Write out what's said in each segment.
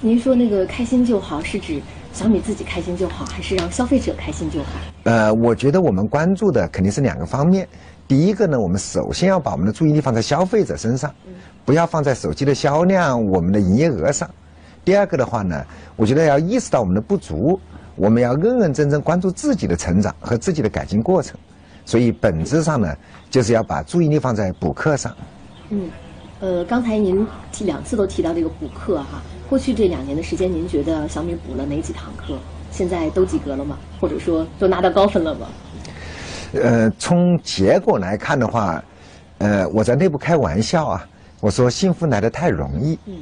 您说那个开心就好，是指小米自己开心就好，还是让消费者开心就好？呃，我觉得我们关注的肯定是两个方面。第一个呢，我们首先要把我们的注意力放在消费者身上，不要放在手机的销量、我们的营业额上。第二个的话呢，我觉得要意识到我们的不足，我们要认认真真关注自己的成长和自己的改进过程。所以本质上呢，就是要把注意力放在补课上。嗯，呃，刚才您提两次都提到这个补课哈。过去这两年的时间，您觉得小米补了哪几堂课？现在都及格了吗？或者说都拿到高分了吗？呃，从结果来看的话，呃，我在内部开玩笑啊，我说幸福来的太容易。嗯。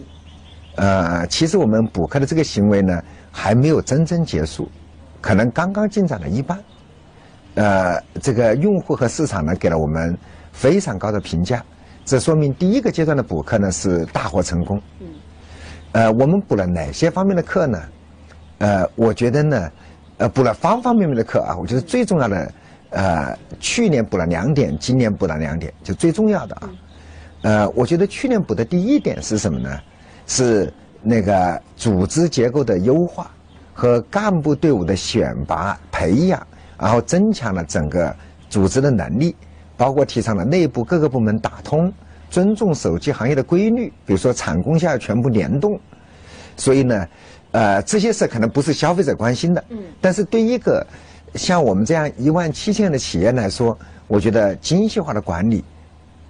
呃，其实我们补课的这个行为呢，还没有真正结束，可能刚刚进展了一半。呃，这个用户和市场呢，给了我们非常高的评价，这说明第一个阶段的补课呢是大获成功。嗯。呃，我们补了哪些方面的课呢？呃，我觉得呢，呃，补了方方面面的课啊。我觉得最重要的，呃，去年补了两点，今年补了两点，就最重要的啊。呃，我觉得去年补的第一点是什么呢？是那个组织结构的优化和干部队伍的选拔培养，然后增强了整个组织的能力，包括提倡了内部各个部门打通。尊重手机行业的规律，比如说产供下全部联动，所以呢，呃，这些事可能不是消费者关心的，嗯，但是对一个像我们这样一万七千人的企业来说，我觉得精细化的管理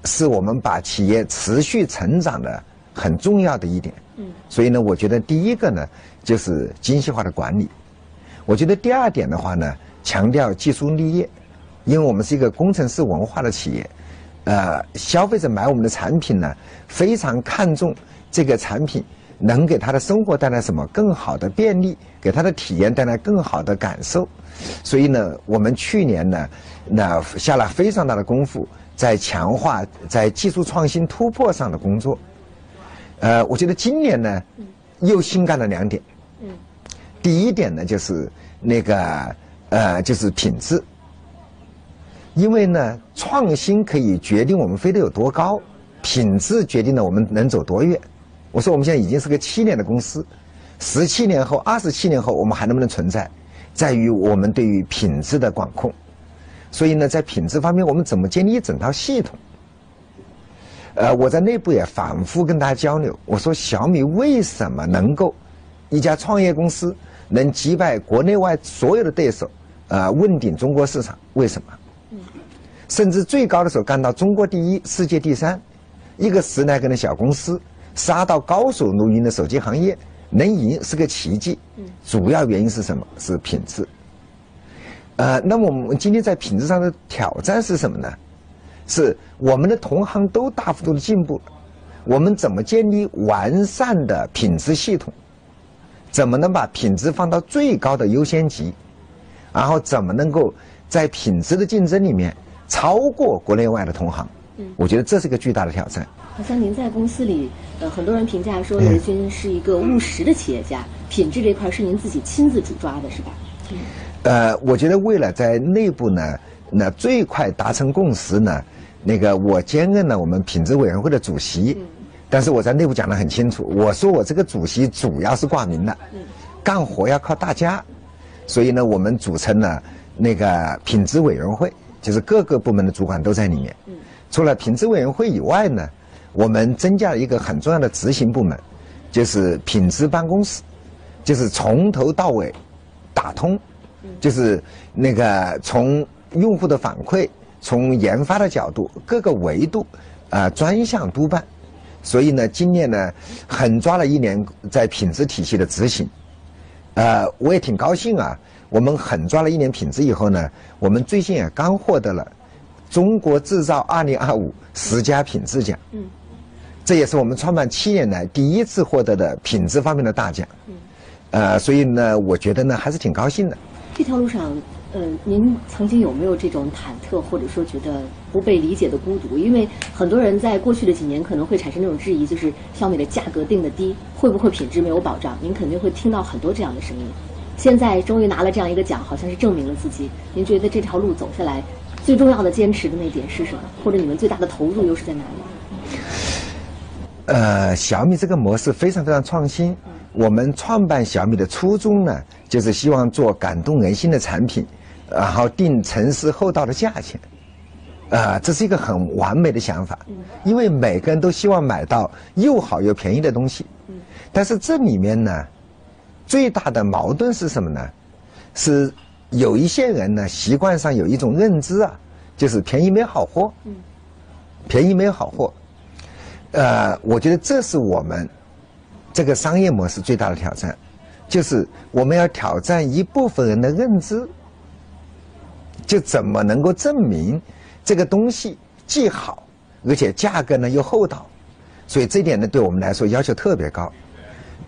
是我们把企业持续成长的很重要的一点，嗯，所以呢，我觉得第一个呢就是精细化的管理，我觉得第二点的话呢，强调技术立业，因为我们是一个工程师文化的企业。呃，消费者买我们的产品呢，非常看重这个产品能给他的生活带来什么更好的便利，给他的体验带来更好的感受。所以呢，我们去年呢，那下了非常大的功夫，在强化在技术创新突破上的工作。呃，我觉得今年呢，又新干了两点。嗯。第一点呢，就是那个呃，就是品质。因为呢，创新可以决定我们飞得有多高，品质决定了我们能走多远。我说我们现在已经是个七年的公司，十七年后、二十七年后我们还能不能存在，在于我们对于品质的管控。所以呢，在品质方面，我们怎么建立一整套系统？呃，我在内部也反复跟大家交流，我说小米为什么能够一家创业公司能击败国内外所有的对手，呃，问鼎中国市场？为什么？甚至最高的时候干到中国第一、世界第三，一个十来个的小公司杀到高手如云的手机行业能赢是个奇迹。主要原因是什么？是品质。呃，那么我们今天在品质上的挑战是什么呢？是我们的同行都大幅度的进步，我们怎么建立完善的品质系统？怎么能把品质放到最高的优先级？然后怎么能够在品质的竞争里面？超过国内外的同行，嗯，我觉得这是一个巨大的挑战。好像您在公司里，呃，很多人评价说雷军是一个务实的企业家，品质这块是您自己亲自主抓的，是吧？嗯。呃，我觉得为了在内部呢，那最快达成共识呢，那个我兼任了我们品质委员会的主席，嗯，但是我在内部讲得很清楚，我说我这个主席主要是挂名的，嗯，干活要靠大家，所以呢，我们组成了那个品质委员会。就是各个部门的主管都在里面。嗯，除了品质委员会以外呢，我们增加了一个很重要的执行部门，就是品质办公室，就是从头到尾打通，就是那个从用户的反馈，从研发的角度，各个维度啊专项督办。所以呢，今年呢，狠抓了一年在品质体系的执行。呃，我也挺高兴啊。我们狠抓了一年品质以后呢，我们最近也刚获得了中国制造二零二五十佳品质奖。嗯，这也是我们创办七年来第一次获得的品质方面的大奖。嗯，呃，所以呢，我觉得呢还是挺高兴的。这条路上，呃，您曾经有没有这种忐忑，或者说觉得不被理解的孤独？因为很多人在过去的几年可能会产生那种质疑，就是小米的价格定的低，会不会品质没有保障？您肯定会听到很多这样的声音。现在终于拿了这样一个奖，好像是证明了自己。您觉得这条路走下来，最重要的坚持的那点是什么？或者你们最大的投入又是在哪里？呃，小米这个模式非常非常创新。我们创办小米的初衷呢，就是希望做感动人心的产品，然后定诚实厚道的价钱。啊，这是一个很完美的想法，因为每个人都希望买到又好又便宜的东西。但是这里面呢，最大的矛盾是什么呢？是有一些人呢，习惯上有一种认知啊，就是便宜没好货。便宜没好货。呃，我觉得这是我们这个商业模式最大的挑战，就是我们要挑战一部分人的认知，就怎么能够证明这个东西既好，而且价格呢又厚道，所以这点呢对我们来说要求特别高。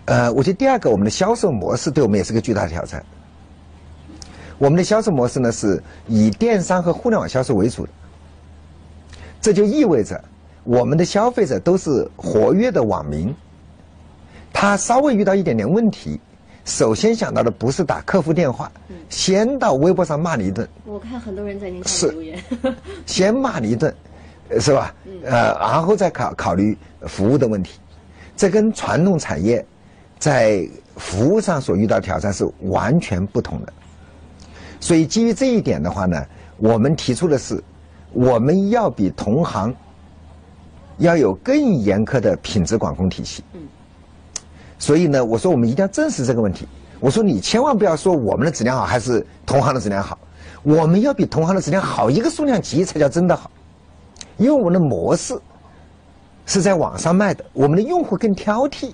呃，我觉得第二个，我们的销售模式对我们也是个巨大的挑战。我们的销售模式呢是以电商和互联网销售为主的，这就意味着。我们的消费者都是活跃的网民，他稍微遇到一点点问题，首先想到的不是打客服电话，先到微博上骂你一顿。我看很多人在您下面留言，先骂你一顿，是吧？呃，然后再考考虑服务的问题，这跟传统产业在服务上所遇到挑战是完全不同的。所以基于这一点的话呢，我们提出的是，我们要比同行。要有更严苛的品质管控体系。所以呢，我说我们一定要正视这个问题。我说你千万不要说我们的质量好还是同行的质量好，我们要比同行的质量好一个数量级才叫真的好。因为我们的模式是在网上卖的，我们的用户更挑剔。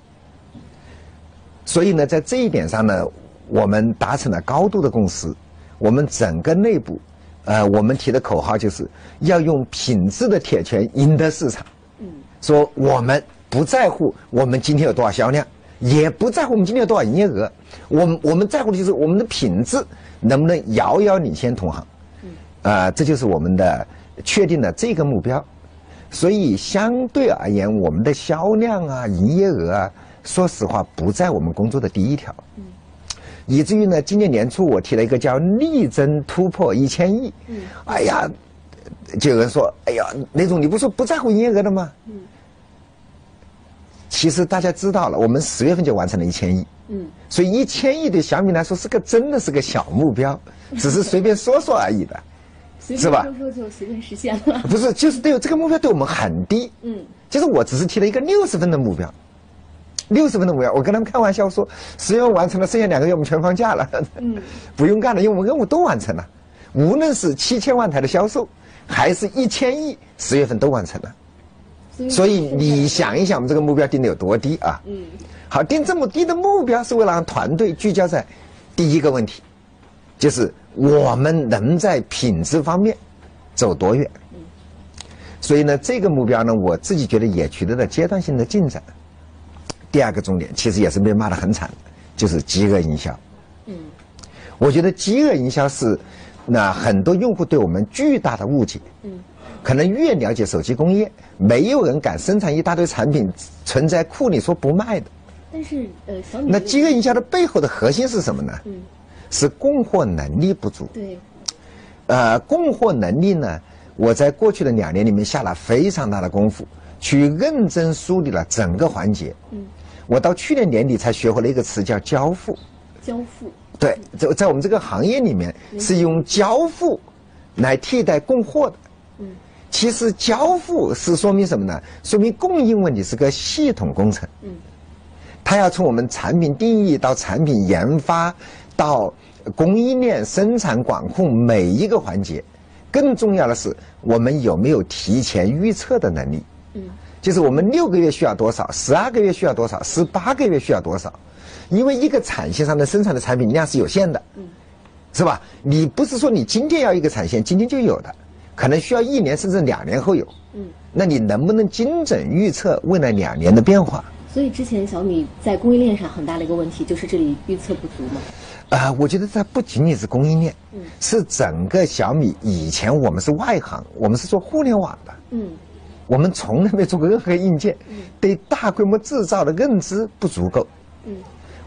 所以呢，在这一点上呢，我们达成了高度的共识。我们整个内部，呃，我们提的口号就是要用品质的铁拳赢得市场。嗯说我们不在乎我们今天有多少销量，也不在乎我们今天有多少营业额，我们我们在乎的就是我们的品质能不能遥遥领先同行。嗯啊，这就是我们的确定的这个目标。所以相对而言，我们的销量啊、营业额啊，说实话不在我们工作的第一条。嗯以至于呢，今年年初我提了一个叫力争突破一千亿。嗯哎呀，就有人说：“哎呀，雷总你不说不在乎营业额的吗？”嗯其实大家知道了，我们十月份就完成了一千亿，嗯，所以一千亿对小米来说是个真的是个小目标，只是随便说说而已的，是吧？说说就随便实现了。不是，就是对这个目标对我们很低，嗯，就是我只是提了一个六十分的目标，六十分钟目标，我跟他们开玩笑说，十月份完成了，剩下两个月我们全放假了，嗯，不用干了，因为我们任务都完成了，无论是七千万台的销售，还是一千亿，十月份都完成了。所以你想一想，我们这个目标定的有多低啊？嗯，好，定这么低的目标是为了让团队聚焦在第一个问题，就是我们能在品质方面走多远。所以呢，这个目标呢，我自己觉得也取得了阶段性的进展。第二个重点，其实也是被骂得很惨，就是饥饿营销。嗯，我觉得饥饿营销是那很多用户对我们巨大的误解。嗯。可能越了解手机工业，没有人敢生产一大堆产品存在库里说不卖的。但是，呃，小米那饥饿营销的背后的核心是什么呢？嗯，是供货能力不足。对。呃，供货能力呢？我在过去的两年里面下了非常大的功夫，去认真梳理了整个环节。嗯。我到去年年底才学会了一个词，叫交付。交付。对，在在我们这个行业里面，是用交付来替代供货的。嗯。其实交付是说明什么呢？说明供应问题是个系统工程。嗯，它要从我们产品定义到产品研发，到供应链生产管控每一个环节。更重要的是，我们有没有提前预测的能力？嗯，就是我们六个月需要多少，十二个月需要多少，十八个月需要多少？因为一个产线上的生产的产品量是有限的。嗯，是吧？你不是说你今天要一个产线，今天就有的。可能需要一年甚至两年后有，嗯，那你能不能精准预测未来两年的变化？所以之前小米在供应链上很大的一个问题就是这里预测不足嘛。啊，我觉得它不仅仅是供应链，嗯，是整个小米以前我们是外行，我们是做互联网的，嗯，我们从来没做过任何硬件，嗯，对大规模制造的认知不足够，嗯，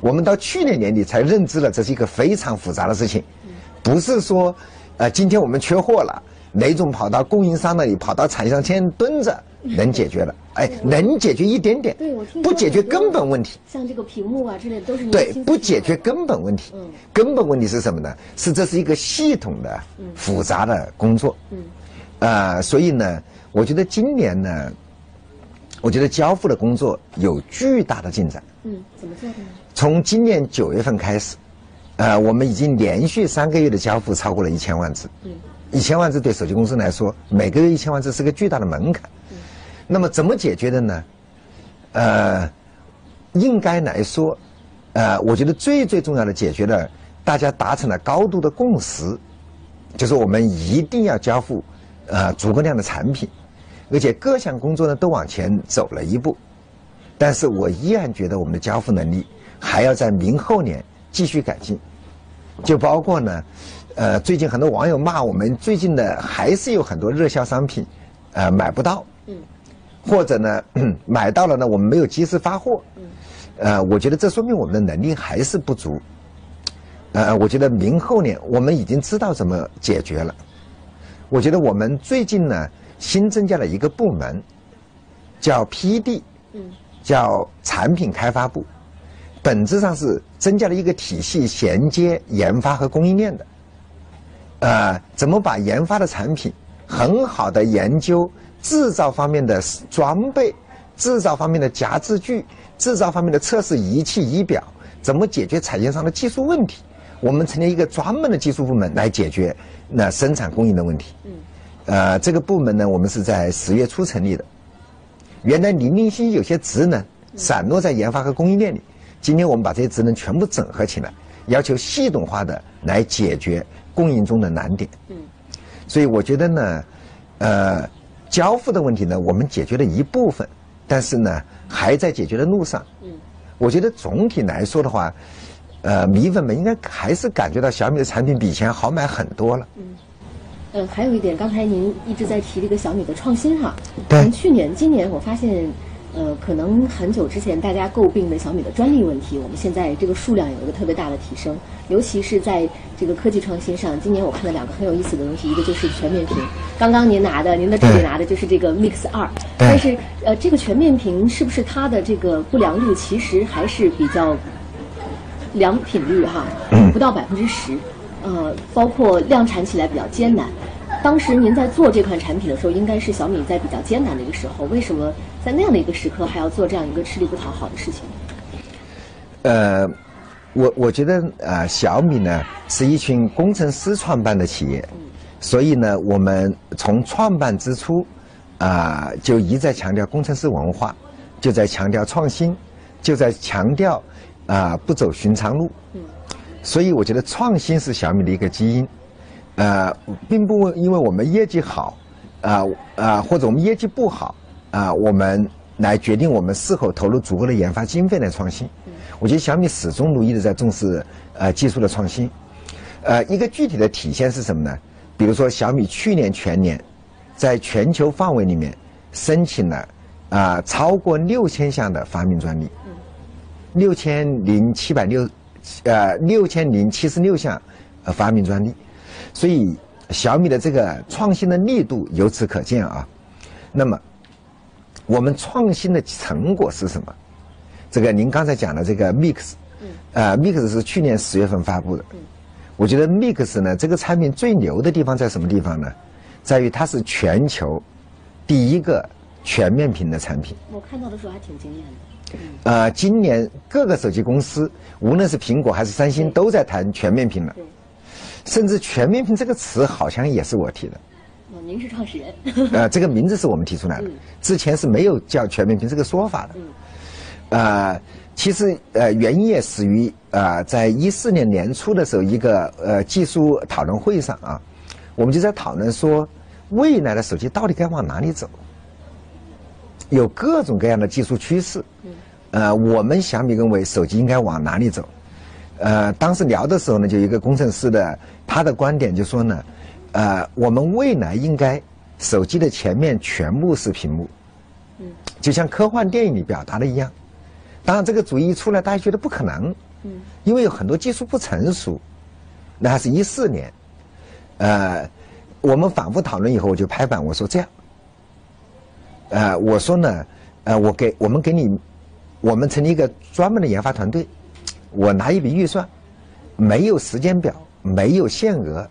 我们到去年年底才认知了这是一个非常复杂的事情，嗯，不是说，呃，今天我们缺货了。雷总跑到供应商那里，跑到产线先蹲着，能解决了。哎，能解决一点点，对我听不解决根本问题。像这个屏幕啊之类的都是对，不解决根本问题。嗯，根本问题是什么呢？是这是一个系统的、复杂的工作。嗯，啊，所以呢，我觉得今年呢，我觉得交付的工作有巨大的进展。嗯，怎么做的呢？从今年九月份开始，呃，我们已经连续三个月的交付超过了一千万字。嗯，一千万只对手机公司来说，每个月一千万只是个巨大的门槛。那么怎么解决的呢？呃，应该来说，呃，我觉得最最重要的解决了，大家达成了高度的共识，就是我们一定要交付呃足够量的产品，而且各项工作呢都往前走了一步，但是我依然觉得我们的交付能力还要在明后年继续改进，就包括呢，呃，最近很多网友骂我们，最近的还是有很多热销商品，呃，买不到。或者呢，买到了呢，我们没有及时发货，嗯呃，我觉得这说明我们的能力还是不足。呃，我觉得明后年我们已经知道怎么解决了。我觉得我们最近呢新增加了一个部门，叫 PD，叫产品开发部，本质上是增加了一个体系，衔接研发和供应链的。呃，怎么把研发的产品很好的研究？制造方面的装备，制造方面的夹制具，制造方面的测试仪器仪表，怎么解决产业上的技术问题？我们成立一个专门的技术部门来解决那生产供应的问题。嗯，呃，这个部门呢，我们是在十月初成立的。原来零零星有些职能散落在研发和供应链里，今天我们把这些职能全部整合起来，要求系统化的来解决供应中的难点。嗯，所以我觉得呢，呃。交付的问题呢，我们解决了一部分，但是呢，还在解决的路上。嗯，我觉得总体来说的话，呃，米粉们应该还是感觉到小米的产品比以前好买很多了。嗯，呃，还有一点，刚才您一直在提这个小米的创新哈。对。从去年、今年，我发现。呃，可能很久之前大家诟病的小米的专利问题，我们现在这个数量有一个特别大的提升，尤其是在这个科技创新上。今年我看了两个很有意思的东西，一个就是全面屏，刚刚您拿的，您的助理拿的就是这个 Mix 二。但是呃，这个全面屏是不是它的这个不良率其实还是比较良品率哈，不到百分之十，呃，包括量产起来比较艰难。当时您在做这款产品的时候，应该是小米在比较艰难的一个时候。为什么在那样的一个时刻还要做这样一个吃力不讨好的事情？呃，我我觉得啊，小米呢是一群工程师创办的企业，所以呢，我们从创办之初啊就一再强调工程师文化，就在强调创新，就在强调啊不走寻常路。所以我觉得创新是小米的一个基因。呃，并不因为我们业绩好，啊啊，或者我们业绩不好，啊，我们来决定我们是否投入足够的研发经费来创新。我觉得小米始终如一的在重视呃技术的创新。呃，一个具体的体现是什么呢？比如说小米去年全年，在全球范围里面申请了啊超过六千项的发明专利，六千零七百六，呃六千零七十六项呃发明专利。所以小米的这个创新的力度由此可见啊。那么我们创新的成果是什么？这个您刚才讲的这个 Mix，呃，Mix 是去年十月份发布的。我觉得 Mix 呢，这个产品最牛的地方在什么地方呢？在于它是全球第一个全面屏的产品。我看到的时候还挺惊艳的。呃，今年各个手机公司，无论是苹果还是三星，都在谈全面屏了。甚至“全面屏”这个词好像也是我提的。哦，您是创始人。呃，这个名字是我们提出来的，之前是没有叫“全面屏”这个说法的。嗯。呃，其实呃，原因也始于呃，在一四年年初的时候，一个呃技术讨论会上啊，我们就在讨论说，未来的手机到底该往哪里走？有各种各样的技术趋势。嗯。呃，我们小米认为手机应该往哪里走？呃，当时聊的时候呢，就一个工程师的他的观点就说呢，呃，我们未来应该手机的前面全部是屏幕，嗯，就像科幻电影里表达的一样。当然，这个主意一出来，大家觉得不可能，嗯，因为有很多技术不成熟。那还是一四年，呃，我们反复讨论以后，我就拍板我说这样，呃，我说呢，呃，我给我们给你，我们成立一个专门的研发团队，我拿一笔预算，没有时间表，没有限额，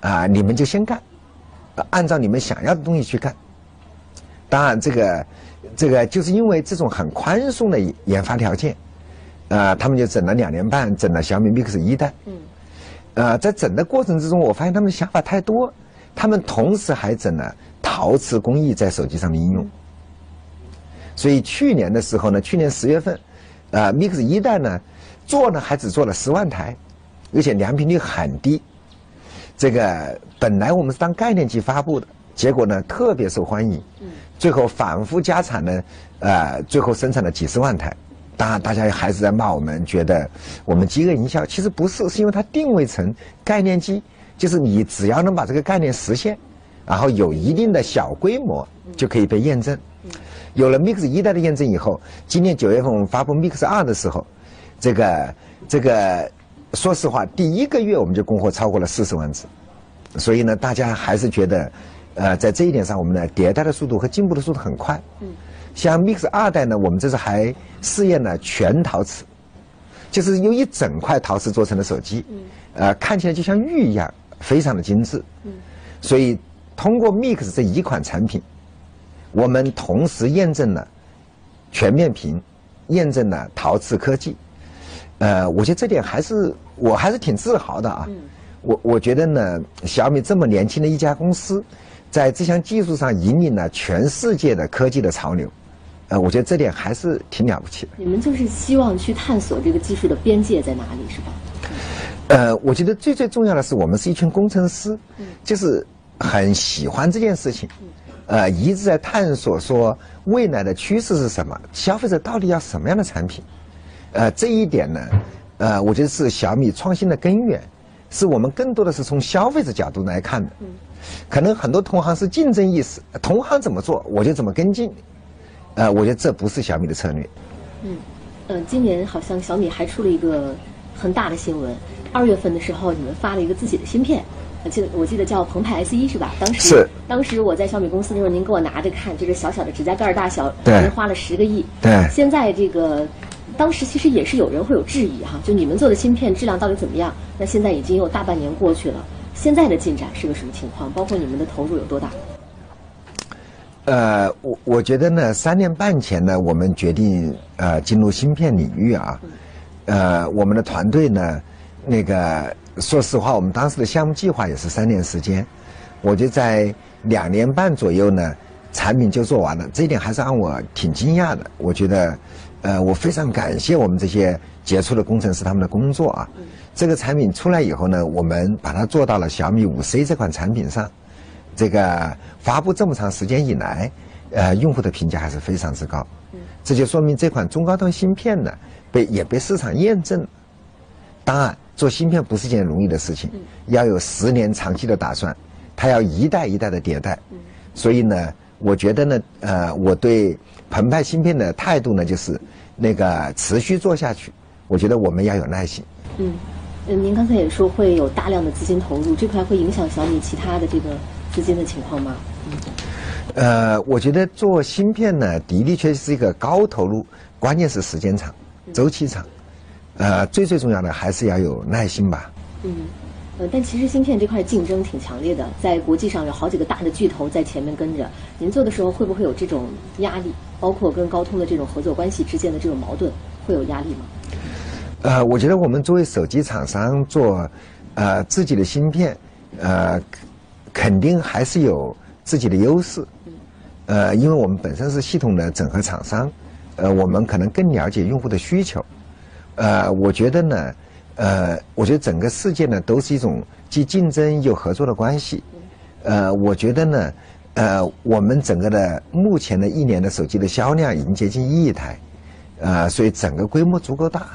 啊，你们就先干，按照你们想要的东西去干。当然，这个这个就是因为这种很宽松的研发条件，啊，他们就整了两年半，整了小米 Mix 一代。嗯。呃，在整的过程之中，我发现他们想法太多，他们同时还整了陶瓷工艺在手机上的应用。所以去年的时候呢，去年十月份，啊，Mix 一代呢做呢还只做了十万台，而且良品率很低。这个本来我们是当概念机发布的，结果呢特别受欢迎，最后反复加产呢，呃，最后生产了几十万台。当然，大家还是在骂我们，觉得我们饥饿营销。其实不是，是因为它定位成概念机，就是你只要能把这个概念实现，然后有一定的小规模，就可以被验证。有了 Mix 一代的验证以后，今年九月份我们发布 Mix 二的时候，这个这个，说实话，第一个月我们就供货超过了四十万只，所以呢，大家还是觉得，呃，在这一点上，我们的迭代的速度和进步的速度很快。嗯像 Mix 二代呢，我们这次还试验了全陶瓷，就是用一整块陶瓷做成的手机，呃，看起来就像玉一样，非常的精致。所以通过 Mix 这一款产品，我们同时验证了全面屏，验证了陶瓷科技。呃，我觉得这点还是我还是挺自豪的啊。我我觉得呢，小米这么年轻的一家公司，在这项技术上引领了全世界的科技的潮流。呃，我觉得这点还是挺了不起的。你们就是希望去探索这个技术的边界在哪里，是吧？呃，我觉得最最重要的是，我们是一群工程师，就是很喜欢这件事情，呃，一直在探索说未来的趋势是什么，消费者到底要什么样的产品。呃，这一点呢，呃，我觉得是小米创新的根源，是我们更多的是从消费者角度来看的。可能很多同行是竞争意识，同行怎么做我就怎么跟进。呃，我觉得这不是小米的策略。嗯，呃，今年好像小米还出了一个很大的新闻。二月份的时候，你们发了一个自己的芯片，我记得我记得叫澎湃 S 一是吧？当时是。当时我在小米公司的时候，您给我拿着看，就是小小的指甲盖大小，您花了十个亿。对。现在这个，当时其实也是有人会有质疑哈，就你们做的芯片质量到底怎么样？那现在已经有大半年过去了，现在的进展是个什么情况？包括你们的投入有多大？呃，我我觉得呢，三年半前呢，我们决定呃进入芯片领域啊，呃，我们的团队呢，那个说实话，我们当时的项目计划也是三年时间，我就在两年半左右呢，产品就做完了，这一点还是让我挺惊讶的。我觉得，呃，我非常感谢我们这些杰出的工程师他们的工作啊。这个产品出来以后呢，我们把它做到了小米五 C 这款产品上。这个发布这么长时间以来，呃，用户的评价还是非常之高，这就说明这款中高端芯片呢，被也被市场验证。当然，做芯片不是件容易的事情，要有十年长期的打算，它要一代一代的迭代。所以呢，我觉得呢，呃，我对澎湃芯片的态度呢，就是那个持续做下去。我觉得我们要有耐心。嗯，嗯，您刚才也说会有大量的资金投入，这块会影响小米其他的这个。资金的情况吗？嗯呃，我觉得做芯片呢，的的确是一个高投入，关键是时间长，周期长。呃，最最重要的还是要有耐心吧。嗯，呃，但其实芯片这块竞争挺强烈的，在国际上有好几个大的巨头在前面跟着。您做的时候会不会有这种压力？包括跟高通的这种合作关系之间的这种矛盾，会有压力吗？呃，我觉得我们作为手机厂商做，呃，自己的芯片，呃。肯定还是有自己的优势，呃，因为我们本身是系统的整合厂商，呃，我们可能更了解用户的需求，呃，我觉得呢，呃，我觉得整个世界呢都是一种既竞争又合作的关系，呃，我觉得呢，呃，我们整个的目前的一年的手机的销量已经接近一亿台，呃，所以整个规模足够大，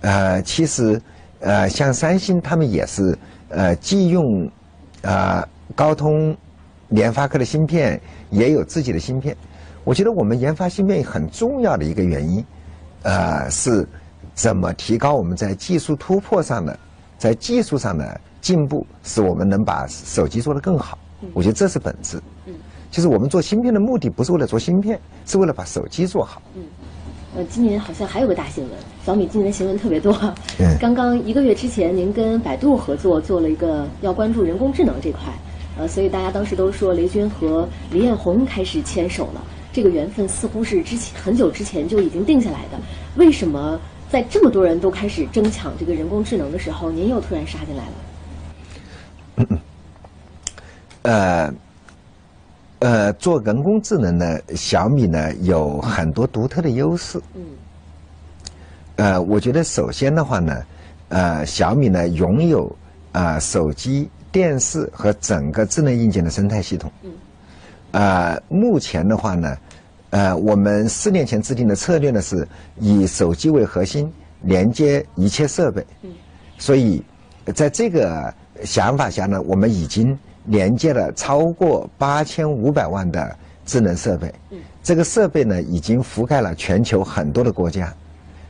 呃，其实，呃，像三星他们也是，呃，既用啊，高通、联发科的芯片也有自己的芯片。我觉得我们研发芯片很重要的一个原因，呃，是怎么提高我们在技术突破上的、在技术上的进步，使我们能把手机做得更好。我觉得这是本质。嗯，就是我们做芯片的目的不是为了做芯片，是为了把手机做好。嗯，呃，今年好像还有个大新闻，小米今年新闻特别多。嗯，刚刚一个月之前，您跟百度合作做了一个要关注人工智能这块，呃，所以大家当时都说雷军和李彦宏开始牵手了。这个缘分似乎是之前很久之前就已经定下来的，为什么在这么多人都开始争抢这个人工智能的时候，您又突然杀进来了？呃，呃，做人工智能呢，小米呢有很多独特的优势。嗯。呃，我觉得首先的话呢，呃，小米呢拥有啊手机、电视和整个智能硬件的生态系统。嗯。啊，目前的话呢，呃，我们四年前制定的策略呢是以手机为核心，连接一切设备。嗯。所以，在这个想法下呢，我们已经。连接了超过八千五百万的智能设备，这个设备呢已经覆盖了全球很多的国家，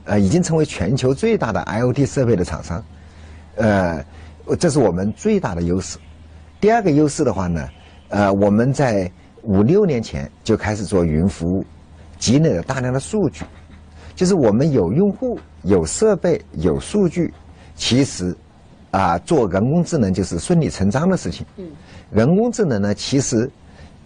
呃，已经成为全球最大的 IoT 设备的厂商，呃，这是我们最大的优势。第二个优势的话呢，呃，我们在五六年前就开始做云服务，积累了大量的数据，就是我们有用户、有设备、有数据，其实。啊，做人工智能就是顺理成章的事情。嗯，人工智能呢，其实，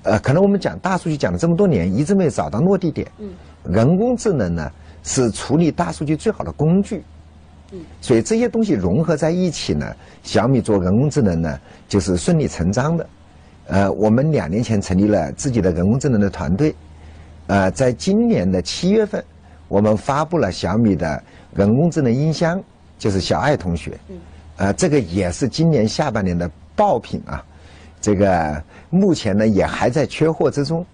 呃，可能我们讲大数据讲了这么多年，一直没有找到落地点。嗯，人工智能呢，是处理大数据最好的工具。嗯，所以这些东西融合在一起呢，小米做人工智能呢，就是顺理成章的。呃，我们两年前成立了自己的人工智能的团队。呃，在今年的七月份，我们发布了小米的人工智能音箱，就是小爱同学。嗯。呃，这个也是今年下半年的爆品啊，这个目前呢也还在缺货之中。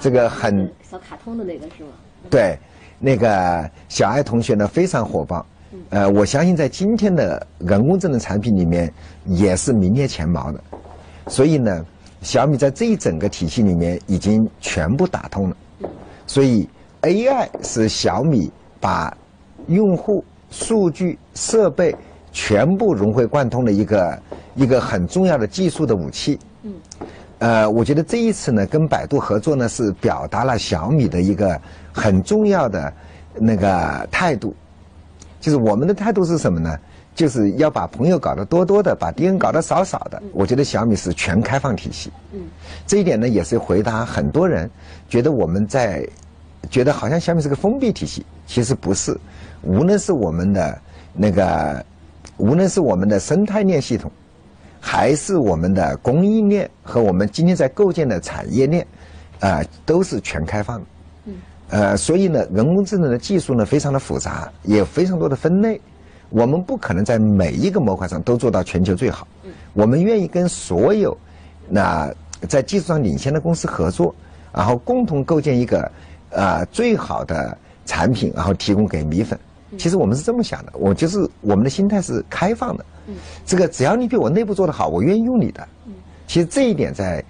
这个很小卡通的那个是吗？对，那个小爱同学呢非常火爆。呃，我相信在今天的人工智能产品里面也是名列前茅的。所以呢，小米在这一整个体系里面已经全部打通了。所以 AI 是小米把用户数据设备。全部融会贯通的一个一个很重要的技术的武器。嗯，呃，我觉得这一次呢，跟百度合作呢，是表达了小米的一个很重要的那个态度，就是我们的态度是什么呢？就是要把朋友搞得多多的，把敌人搞得少少的。我觉得小米是全开放体系。嗯，这一点呢，也是回答很多人觉得我们在觉得好像小米是个封闭体系，其实不是。无论是我们的那个。无论是我们的生态链系统，还是我们的供应链和我们今天在构建的产业链，啊，都是全开放的。嗯。呃，所以呢，人工智能的技术呢，非常的复杂，也有非常多的分类。我们不可能在每一个模块上都做到全球最好。嗯。我们愿意跟所有那在技术上领先的公司合作，然后共同构建一个呃最好的产品，然后提供给米粉。其实我们是这么想的，我就是我们的心态是开放的。嗯，这个只要你比我内部做得好，我愿意用你的。嗯，其实这一点在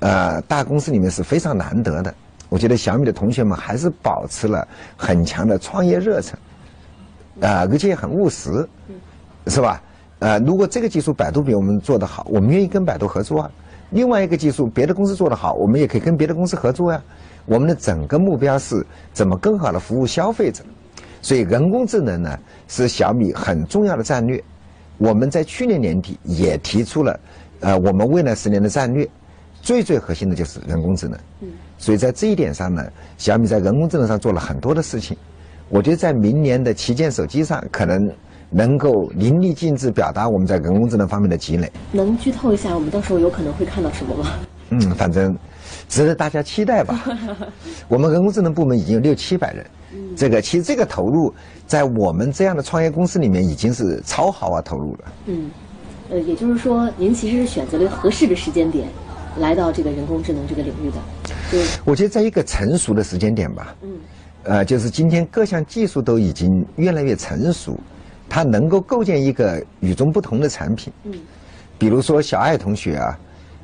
呃大公司里面是非常难得的。我觉得小米的同学们还是保持了很强的创业热忱，啊，而且很务实，是吧？呃，如果这个技术百度比我们做得好，我们愿意跟百度合作啊。另外一个技术别的公司做得好，我们也可以跟别的公司合作呀。我们的整个目标是怎么更好的服务消费者。所以人工智能呢是小米很重要的战略，我们在去年年底也提出了，呃，我们未来十年的战略，最最核心的就是人工智能。嗯。所以在这一点上呢，小米在人工智能上做了很多的事情，我觉得在明年的旗舰手机上可能能够淋漓尽致表达我们在人工智能方面的积累。能剧透一下我们到时候有可能会看到什么吗？嗯，反正值得大家期待吧。我们人工智能部门已经有六七百人。这个其实这个投入，在我们这样的创业公司里面已经是超豪华投入了。嗯，呃，也就是说，您其实是选择了合适的时间点，来到这个人工智能这个领域的。对，我觉得在一个成熟的时间点吧。嗯。呃，就是今天各项技术都已经越来越成熟，它能够构建一个与众不同的产品。嗯。比如说小爱同学啊。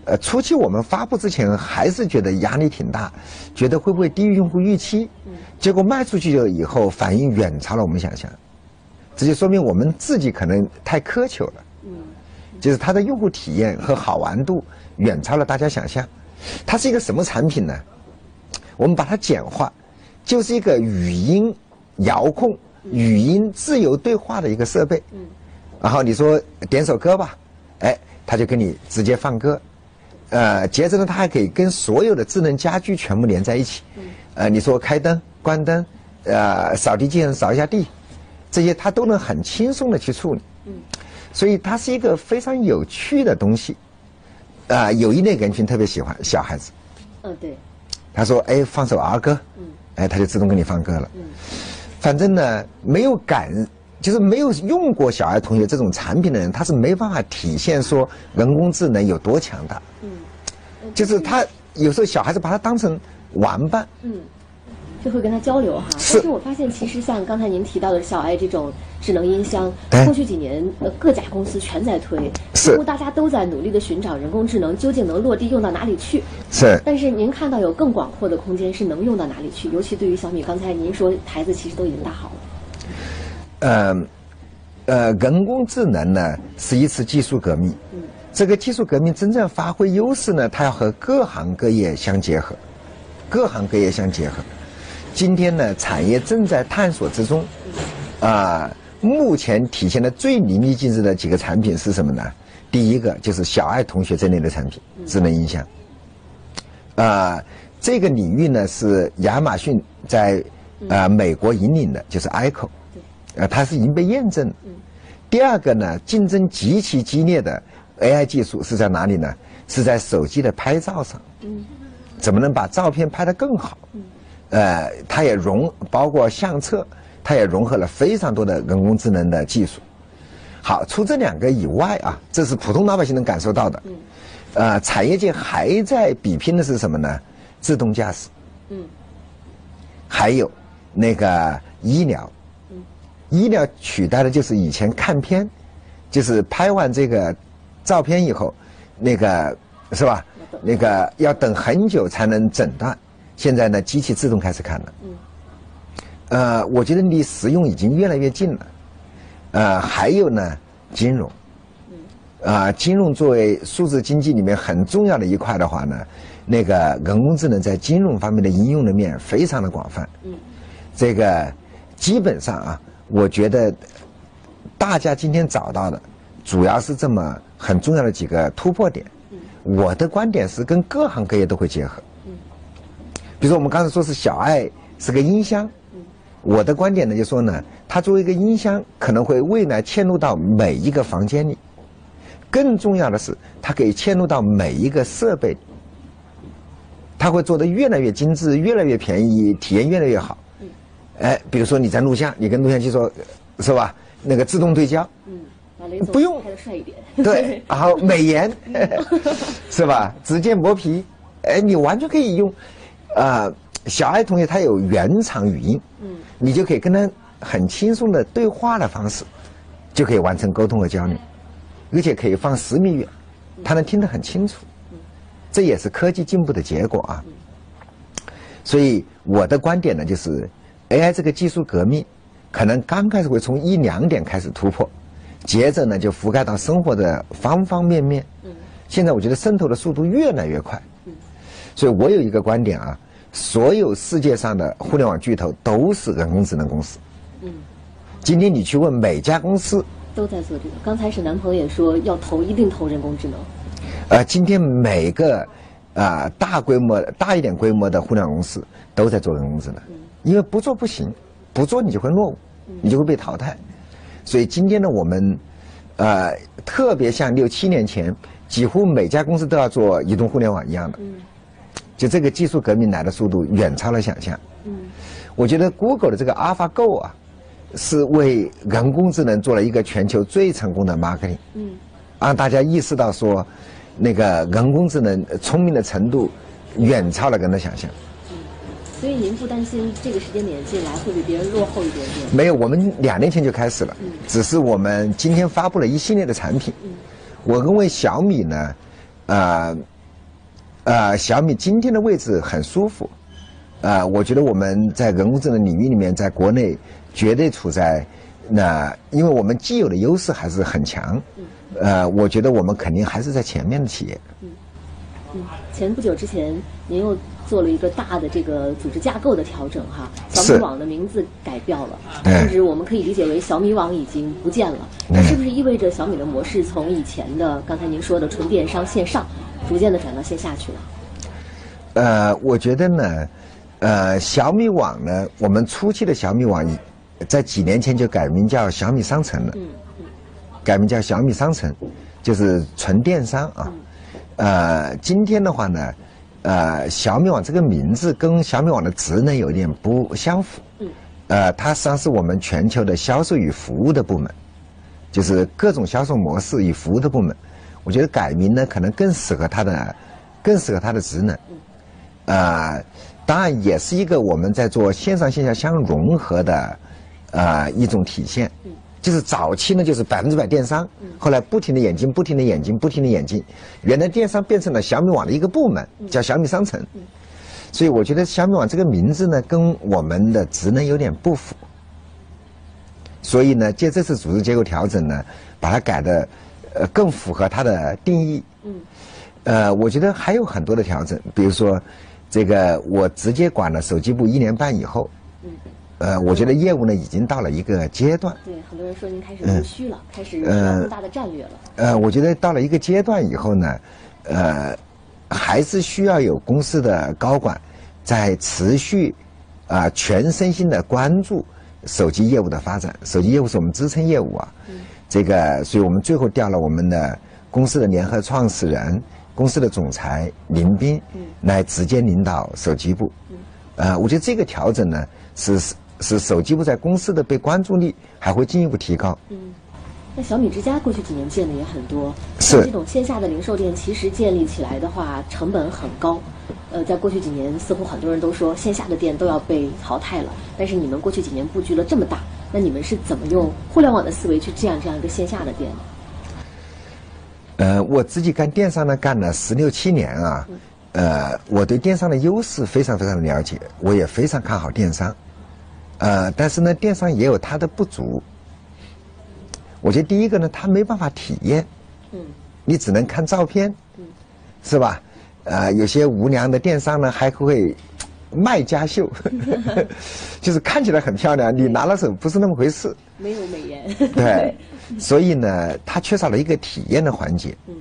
呃，初期我们发布之前还是觉得压力挺大，觉得会不会低于用户预期？嗯，结果卖出去了以后，反应远超了我们想象，这就说明我们自己可能太苛求了。嗯，就是它的用户体验和好玩度远超了大家想象。它是一个什么产品呢？我们把它简化，就是一个语音遥控、语音自由对话的一个设备。嗯。然后你说点首歌吧，哎，它就给你直接放歌。呃，接着呢，它还可以跟所有的智能家居全部连在一起。嗯。呃，你说开灯、关灯，呃，扫地机器人扫一下地，这些它都能很轻松的去处理。嗯。所以它是一个非常有趣的东西。啊，有一类人群特别喜欢小孩子。嗯，对。他说：“哎，放首儿歌。”嗯。哎，他就自动给你放歌了。嗯。反正呢，没有感，就是没有用过小爱同学这种产品的人，他是没办法体现说人工智能有多强大。嗯。就是他有时候小孩子把它当成玩伴。嗯。就会跟他交流哈，但是我发现其实像刚才您提到的小爱这种智能音箱，过去几年呃各家公司全在推，似乎大家都在努力的寻找人工智能究竟能落地用到哪里去。是。但是您看到有更广阔的空间是能用到哪里去？尤其对于小米，刚才您说台子其实都已经搭好了。呃，呃，人工智能呢是一次技术革命。嗯。这个技术革命真正发挥优势呢，它要和各行各业相结合，各行各业相结合。今天呢，产业正在探索之中，啊，目前体现的最淋漓尽致的几个产品是什么呢？第一个就是小爱同学这类的产品，智能音箱。啊，这个领域呢是亚马逊在啊美国引领的，就是 Echo，呃，它是已经被验证。第二个呢，竞争极其激烈的 AI 技术是在哪里呢？是在手机的拍照上。怎么能把照片拍得更好？呃，它也融包括相册，它也融合了非常多的人工智能的技术。好，除这两个以外啊，这是普通老百姓能感受到的。嗯。呃，产业界还在比拼的是什么呢？自动驾驶。嗯。还有那个医疗。嗯。医疗取代的就是以前看片，就是拍完这个照片以后，那个是吧？那个要等很久才能诊断。现在呢，机器自动开始看了。嗯。呃，我觉得离实用已经越来越近了。呃，还有呢，金融。嗯。啊，金融作为数字经济里面很重要的一块的话呢，那个人工智能在金融方面的应用的面非常的广泛。嗯。这个基本上啊，我觉得大家今天找到的，主要是这么很重要的几个突破点。嗯。我的观点是跟各行各业都会结合。比如说，我们刚才说是小爱是个音箱，我的观点呢就说呢，它作为一个音箱，可能会未来嵌入到每一个房间里。更重要的是，它可以嵌入到每一个设备里，它会做得越来越精致，越来越便宜，体验越来越好。哎，比如说你在录像，你跟录像机说，是吧？那个自动对焦，嗯，不用拍的帅一点，对，然后美颜，是吧？直接磨皮，哎，你完全可以用。呃，小爱同学他有原厂语音，嗯，你就可以跟他很轻松的对话的方式，就可以完成沟通和交流，而且可以放十米远，他能听得很清楚，这也是科技进步的结果啊。所以我的观点呢，就是 AI 这个技术革命，可能刚开始会从一两点开始突破，接着呢就覆盖到生活的方方面面。嗯，现在我觉得渗透的速度越来越快。所以我有一个观点啊，所有世界上的互联网巨头都是人工智能公司。嗯，今天你去问每家公司，都在做这个。刚才沈南鹏也说要投，一定投人工智能。呃，今天每个啊大规模、大一点规模的互联网公司都在做人工智能，因为不做不行，不做你就会落伍，你就会被淘汰。所以今天呢，我们呃特别像六七年前，几乎每家公司都要做移动互联网一样的。就这个技术革命来的速度远超了想象。嗯，我觉得 Google 的这个 AlphaGo 啊，是为人工智能做了一个全球最成功的 marketing。嗯，让大家意识到说，那个人工智能聪明的程度远超了人的想象。嗯，所以您不担心这个时间点进来会比别人落后一点点？没有，我们两年前就开始了。嗯，只是我们今天发布了一系列的产品。嗯，我认为小米呢，呃。呃，小米今天的位置很舒服，啊，我觉得我们在人工智能领域里面，在国内绝对处在那，因为我们既有的优势还是很强，呃，我觉得我们肯定还是在前面的企业。嗯，嗯，前不久之前，您又做了一个大的这个组织架构的调整哈，小米网的名字改掉了，甚至我们可以理解为小米网已经不见了。那是不是意味着小米的模式从以前的刚才您说的纯电商线上，逐渐的转到线下去了？呃，我觉得呢，呃，小米网呢，我们初期的小米网，在几年前就改名叫小米商城了。嗯嗯。改名叫小米商城，就是纯电商啊。呃，今天的话呢，呃，小米网这个名字跟小米网的职能有点不相符。嗯。呃，它实际上是我们全球的销售与服务的部门，就是各种销售模式与服务的部门。我觉得改名呢，可能更适合它的，更适合它的职能。啊，当然也是一个我们在做线上线下相融合的啊一种体现。嗯，就是早期呢就是百分之百电商，后来不停的演进，不停的演进，不停的演进，原来电商变成了小米网的一个部门，叫小米商城。所以我觉得小米网这个名字呢跟我们的职能有点不符，所以呢借这次组织结构调整呢，把它改的呃更符合它的定义。嗯，呃，我觉得还有很多的调整，比如说。这个我直接管了手机部一年半以后，嗯，呃，我觉得业务呢已经到了一个阶段。对，很多人说您开始务虚了，开始有更大的战略了。呃，我觉得到了一个阶段以后呢，呃，还是需要有公司的高管在持续啊全身心的关注手机业务的发展。手机业务是我们支撑业务啊，这个，所以我们最后调了我们的公司的联合创始人。公司的总裁林斌来直接领导手机部，呃，我觉得这个调整呢，是是手机部在公司的被关注力还会进一步提高。嗯，那小米之家过去几年建的也很多，是这种线下的零售店，其实建立起来的话成本很高。呃，在过去几年，似乎很多人都说线下的店都要被淘汰了，但是你们过去几年布局了这么大，那你们是怎么用互联网的思维去这样这样一个线下的店？呃，我自己干电商呢，干了十六七年啊，呃，我对电商的优势非常非常的了解，我也非常看好电商，呃，但是呢，电商也有它的不足。我觉得第一个呢，它没办法体验，嗯，你只能看照片，嗯，是吧？呃，有些无良的电商呢，还会卖家秀，就是看起来很漂亮，你拿了手不是那么回事，没有美颜，对。所以呢，它缺少了一个体验的环节。嗯，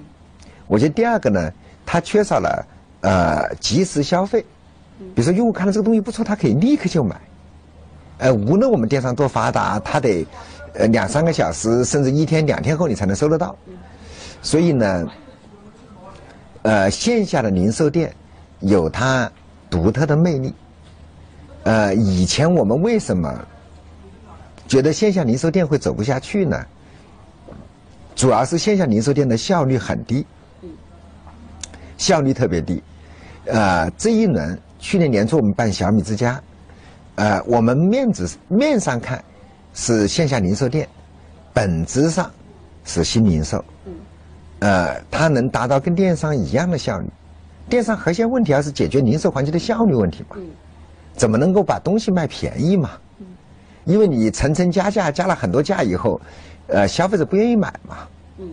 我觉得第二个呢，它缺少了呃及时消费。比如说，用户看到这个东西不错，他可以立刻就买。呃，无论我们电商多发达，他得呃两三个小时，甚至一天两天后你才能收得到。所以呢，呃，线下的零售店有它独特的魅力。呃，以前我们为什么觉得线下零售店会走不下去呢？主要是线下零售店的效率很低，效率特别低。呃，这一轮去年年初我们办小米之家，呃，我们面子面上看是线下零售店，本质上是新零售。呃，它能达到跟电商一样的效率。电商核心问题还是解决零售环节的效率问题嘛？怎么能够把东西卖便宜嘛？因为你层层加价，加了很多价以后。呃，消费者不愿意买嘛，嗯，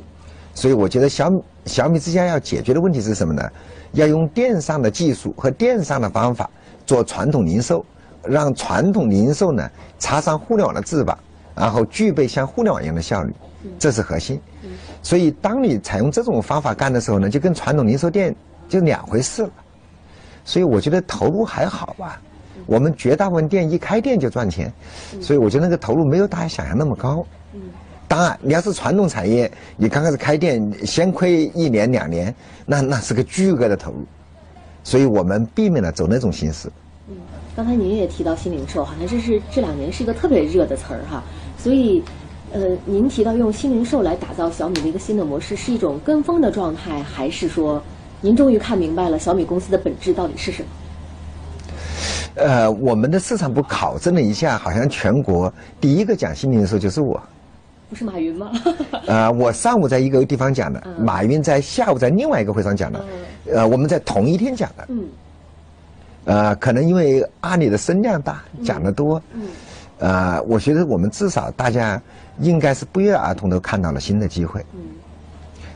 所以我觉得小米小米之家要解决的问题是什么呢？要用电商的技术和电商的方法做传统零售，让传统零售呢插上互联网的翅膀，然后具备像互联网一样的效率，这是核心。所以当你采用这种方法干的时候呢，就跟传统零售店就两回事了。所以我觉得投入还好吧，我们绝大部分店一开店就赚钱，所以我觉得那个投入没有大家想象那么高。当然，你要是传统产业，你刚开始开店先亏一年两年，那那是个巨额的投入，所以我们避免了走那种形式。嗯，刚才您也提到新零售，好像这是这两年是一个特别热的词儿哈。所以，呃，您提到用新零售来打造小米的一个新的模式，是一种跟风的状态，还是说您终于看明白了小米公司的本质到底是什么？呃，我们的市场部考证了一下，好像全国第一个讲新零售就是我。不是马云吗？呃，我上午在一个地方讲的，马云在下午在另外一个会上讲的，呃，我们在同一天讲的。嗯。呃，可能因为阿里的声量大，讲的多。嗯。呃，我觉得我们至少大家应该是不约而同的看到了新的机会。嗯。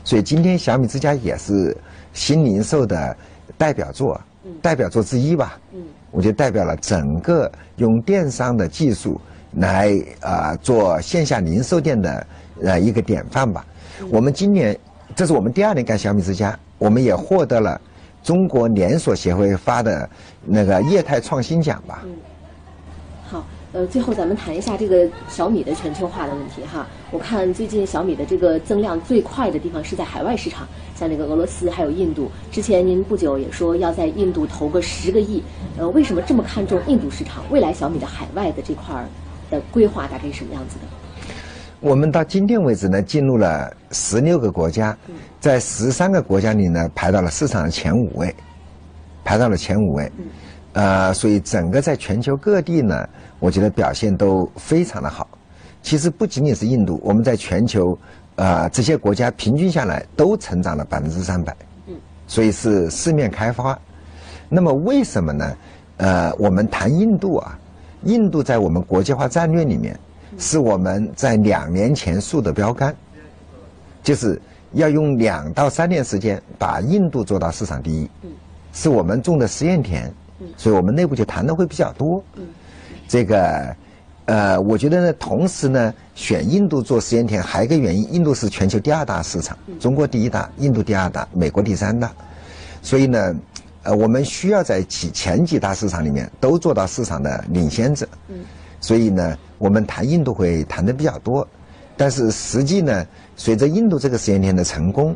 所以今天小米之家也是新零售的代表作，代表作之一吧。嗯，我就代表了整个用电商的技术来啊做线下零售店的呃一个典范吧。我们今年这是我们第二年干小米之家，我们也获得了中国连锁协会发的那个业态创新奖吧。好，呃，最后咱们谈一下这个小米的全球化的问题哈。我看最近小米的这个增量最快的地方是在海外市场，像那个俄罗斯还有印度。之前您不久也说要在印度投个十个亿，呃，为什么这么看重印度市场？未来小米的海外的这块儿的规划大概是什么样子的？我们到今天为止呢，进入了十六个国家，在十三个国家里呢，排到了市场的前五位，排到了前五位。呃，所以整个在全球各地呢，我觉得表现都非常的好。其实不仅仅是印度，我们在全球，呃，这些国家平均下来都成长了百分之三百。嗯。所以是四面开花。那么为什么呢？呃，我们谈印度啊，印度在我们国际化战略里面，是我们在两年前树的标杆，就是要用两到三年时间把印度做到市场第一。嗯。是我们种的实验田。所以我们内部就谈的会比较多。嗯，这个，呃，我觉得呢，同时呢，选印度做实验田还有一个原因，印度是全球第二大市场，中国第一大，印度第二大，美国第三大。所以呢，呃，我们需要在几前几大市场里面都做到市场的领先者。嗯，所以呢，我们谈印度会谈的比较多，但是实际呢，随着印度这个实验田的成功，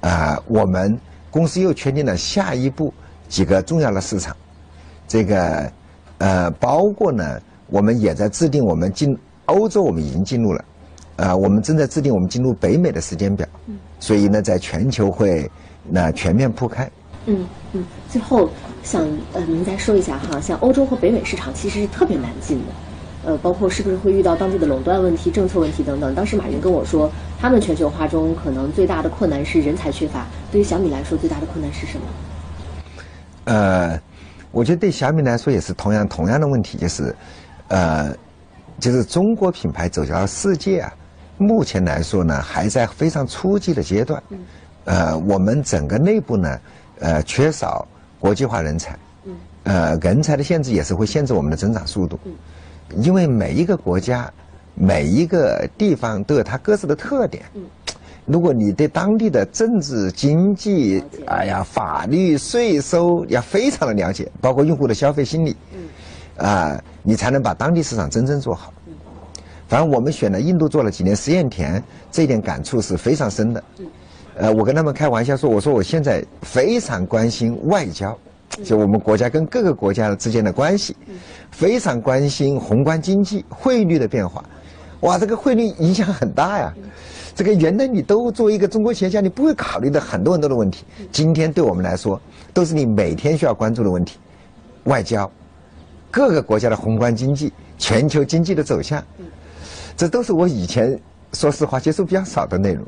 啊，我们公司又确定了下一步几个重要的市场。这个，呃，包括呢，我们也在制定我们进欧洲，我们已经进入了，呃，我们正在制定我们进入北美的时间表，所以呢，在全球会那全面铺开。嗯嗯，最后想呃，您再说一下哈，像欧洲和北美市场其实是特别难进的，呃，包括是不是会遇到当地的垄断问题、政策问题等等。当时马云跟我说，他们全球化中可能最大的困难是人才缺乏。对于小米来说，最大的困难是什么？呃。我觉得对小米来说也是同样同样的问题，就是，呃，就是中国品牌走向世界啊，目前来说呢还在非常初级的阶段，呃，我们整个内部呢，呃，缺少国际化人才，呃，人才的限制也是会限制我们的增长速度，因为每一个国家、每一个地方都有它各自的特点。如果你对当地的政治、经济，哎呀，法律、税收要非常的了解，包括用户的消费心理，啊，你才能把当地市场真正做好。反正我们选了印度做了几年实验田，这一点感触是非常深的。呃，我跟他们开玩笑说，我说我现在非常关心外交，就我们国家跟各个国家之间的关系，非常关心宏观经济、汇率的变化。哇，这个汇率影响很大呀。这个原来你都作为一个中国企业家，你不会考虑的很多很多的问题。今天对我们来说，都是你每天需要关注的问题。外交，各个国家的宏观经济，全球经济的走向，这都是我以前说实话接触比较少的内容。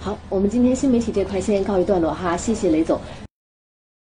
好，我们今天新媒体这块先告一段落哈，谢谢雷总。